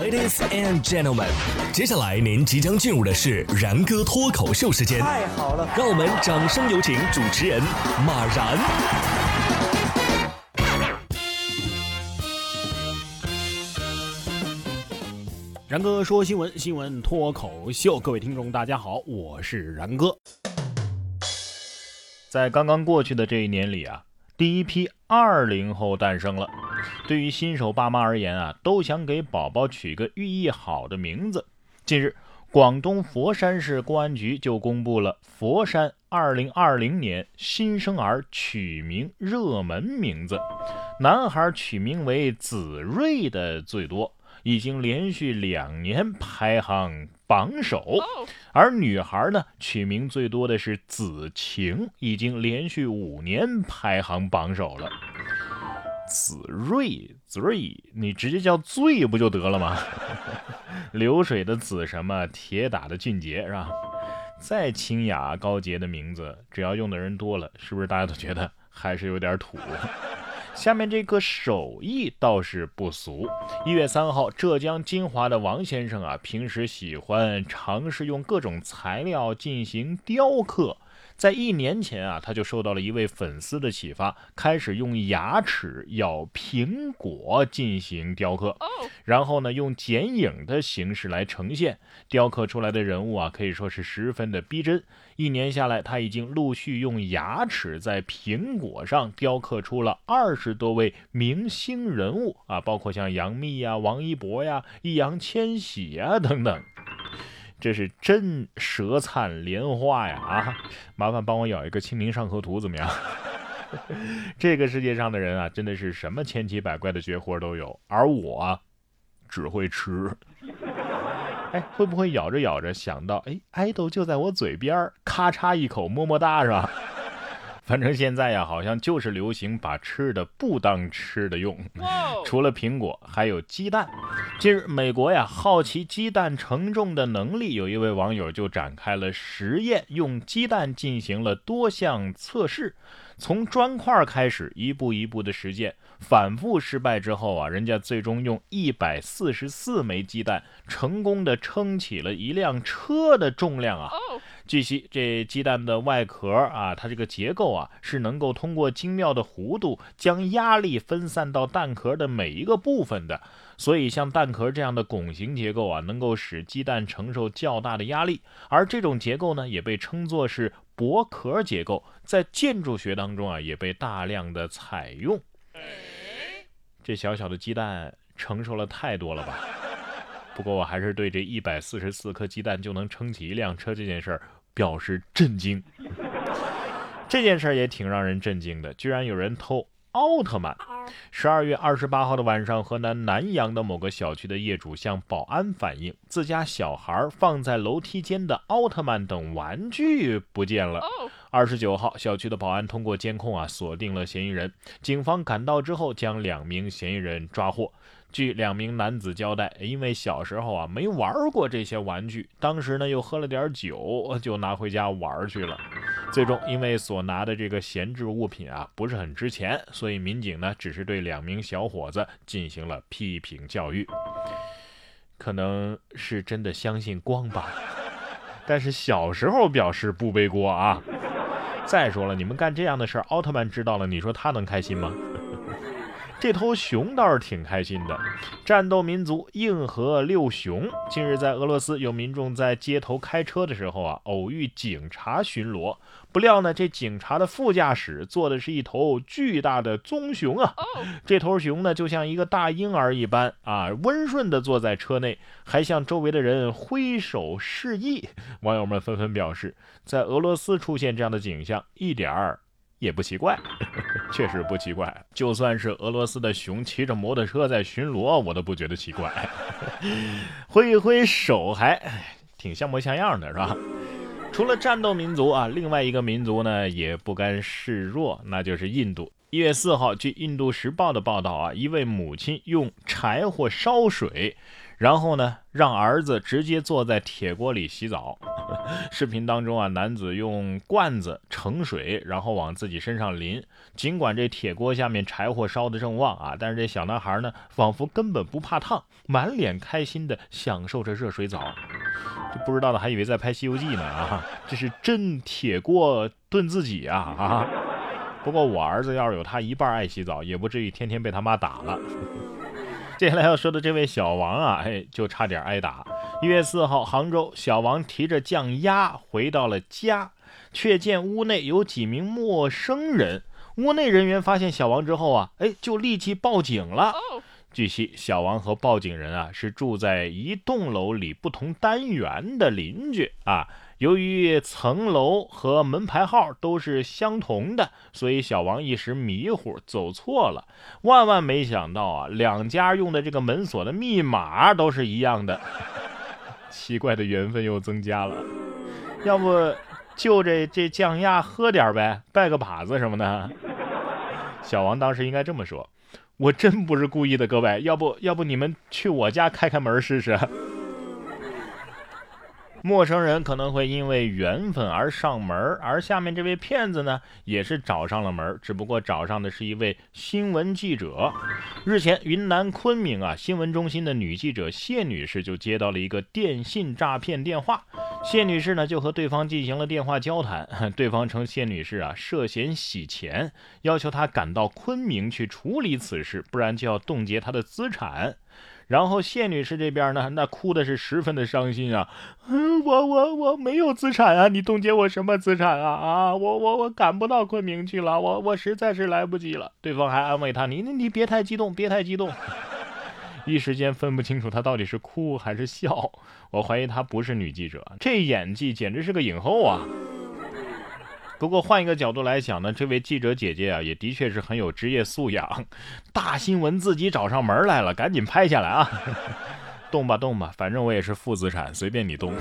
Ladies and gentlemen，接下来您即将进入的是然哥脱口秀时间。太好了，让我们掌声有请主持人马然。然哥说新闻，新闻脱口秀，各位听众大家好，我是然哥。在刚刚过去的这一年里啊，第一批二零后诞生了。对于新手爸妈而言啊，都想给宝宝取个寓意好的名字。近日，广东佛山市公安局就公布了佛山2020年新生儿取名热门名字，男孩取名为子睿的最多，已经连续两年排行榜首；而女孩呢，取名最多的是子晴，已经连续五年排行榜首了。子睿，子睿，你直接叫醉不就得了吗？流水的子什么，铁打的俊杰是吧？再清雅高洁的名字，只要用的人多了，是不是大家都觉得还是有点土？下面这个手艺倒是不俗。一月三号，浙江金华的王先生啊，平时喜欢尝试用各种材料进行雕刻。在一年前啊，他就受到了一位粉丝的启发，开始用牙齿咬苹果进行雕刻，然后呢，用剪影的形式来呈现，雕刻出来的人物啊，可以说是十分的逼真。一年下来，他已经陆续用牙齿在苹果上雕刻出了二十多位明星人物啊，包括像杨幂呀、王一博呀、易烊千玺呀等等。这是真舌灿莲花呀！啊，麻烦帮我咬一个《清明上河图》怎么样？这个世界上的人啊，真的是什么千奇百怪的绝活都有，而我只会吃。哎，会不会咬着咬着想到，哎，爱豆就在我嘴边咔嚓一口，么么哒，是吧？反正现在呀，好像就是流行把吃的不当吃的用。除了苹果，还有鸡蛋。近日，美国呀，好奇鸡蛋承重的能力，有一位网友就展开了实验，用鸡蛋进行了多项测试。从砖块开始，一步一步的实践，反复失败之后啊，人家最终用一百四十四枚鸡蛋，成功的撑起了一辆车的重量啊。据悉，这鸡蛋的外壳啊，它这个结构啊，是能够通过精妙的弧度，将压力分散到蛋壳的每一个部分的。所以，像蛋壳这样的拱形结构啊，能够使鸡蛋承受较大的压力。而这种结构呢，也被称作是薄壳结构，在建筑学当中啊，也被大量的采用。这小小的鸡蛋承受了太多了吧？不过我还是对这一百四十四颗鸡蛋就能撑起一辆车这件事儿表示震惊。这件事儿也挺让人震惊的，居然有人偷奥特曼。十二月二十八号的晚上，河南南阳的某个小区的业主向保安反映，自家小孩放在楼梯间的奥特曼等玩具不见了。二十九号，小区的保安通过监控啊锁定了嫌疑人，警方赶到之后将两名嫌疑人抓获。据两名男子交代，因为小时候啊没玩过这些玩具，当时呢又喝了点酒，就拿回家玩去了。最终，因为所拿的这个闲置物品啊不是很值钱，所以民警呢只是对两名小伙子进行了批评教育。可能是真的相信光吧，但是小时候表示不背锅啊。再说了，你们干这样的事儿，奥特曼知道了，你说他能开心吗？这头熊倒是挺开心的，战斗民族硬核六熊。近日，在俄罗斯有民众在街头开车的时候啊，偶遇警察巡逻，不料呢，这警察的副驾驶坐的是一头巨大的棕熊啊。这头熊呢，就像一个大婴儿一般啊，温顺地坐在车内，还向周围的人挥手示意。网友们纷纷表示，在俄罗斯出现这样的景象，一点儿。也不奇怪，确实不奇怪。就算是俄罗斯的熊骑着摩托车在巡逻，我都不觉得奇怪。挥一挥手还挺像模像样的，是吧？除了战斗民族啊，另外一个民族呢也不甘示弱，那就是印度。一月四号，据《印度时报》的报道啊，一位母亲用柴火烧水，然后呢让儿子直接坐在铁锅里洗澡。视频当中啊，男子用罐子盛水，然后往自己身上淋。尽管这铁锅下面柴火烧得正旺啊，但是这小男孩呢，仿佛根本不怕烫，满脸开心的享受着热水澡。这不知道的还以为在拍《西游记》呢啊！这是真铁锅炖自己啊啊！不过我儿子要是有他一半爱洗澡，也不至于天天被他妈打了。接下来要说的这位小王啊，哎，就差点挨打。一月四号，杭州，小王提着酱鸭回到了家，却见屋内有几名陌生人。屋内人员发现小王之后啊，哎，就立即报警了。据悉，小王和报警人啊是住在一栋楼里不同单元的邻居啊。由于层楼和门牌号都是相同的，所以小王一时迷糊走错了。万万没想到啊，两家用的这个门锁的密码都是一样的，奇怪的缘分又增加了。要不就这这酱鸭喝点呗，拜个把子什么的。小王当时应该这么说：“我真不是故意的，各位，要不要不你们去我家开开门试试。”陌生人可能会因为缘分而上门，而下面这位骗子呢，也是找上了门，只不过找上的是一位新闻记者。日前，云南昆明啊，新闻中心的女记者谢女士就接到了一个电信诈骗电话，谢女士呢就和对方进行了电话交谈，对方称谢女士啊涉嫌洗钱，要求她赶到昆明去处理此事，不然就要冻结她的资产。然后谢女士这边呢，那哭的是十分的伤心啊，我我我没有资产啊，你冻结我什么资产啊啊，我我我赶不到昆明去了，我我实在是来不及了。对方还安慰她，你你别太激动，别太激动。一时间分不清楚她到底是哭还是笑，我怀疑她不是女记者，这演技简直是个影后啊。不过换一个角度来想呢，这位记者姐姐啊，也的确是很有职业素养。大新闻自己找上门来了，赶紧拍下来啊！动吧动吧，反正我也是负资产，随便你动。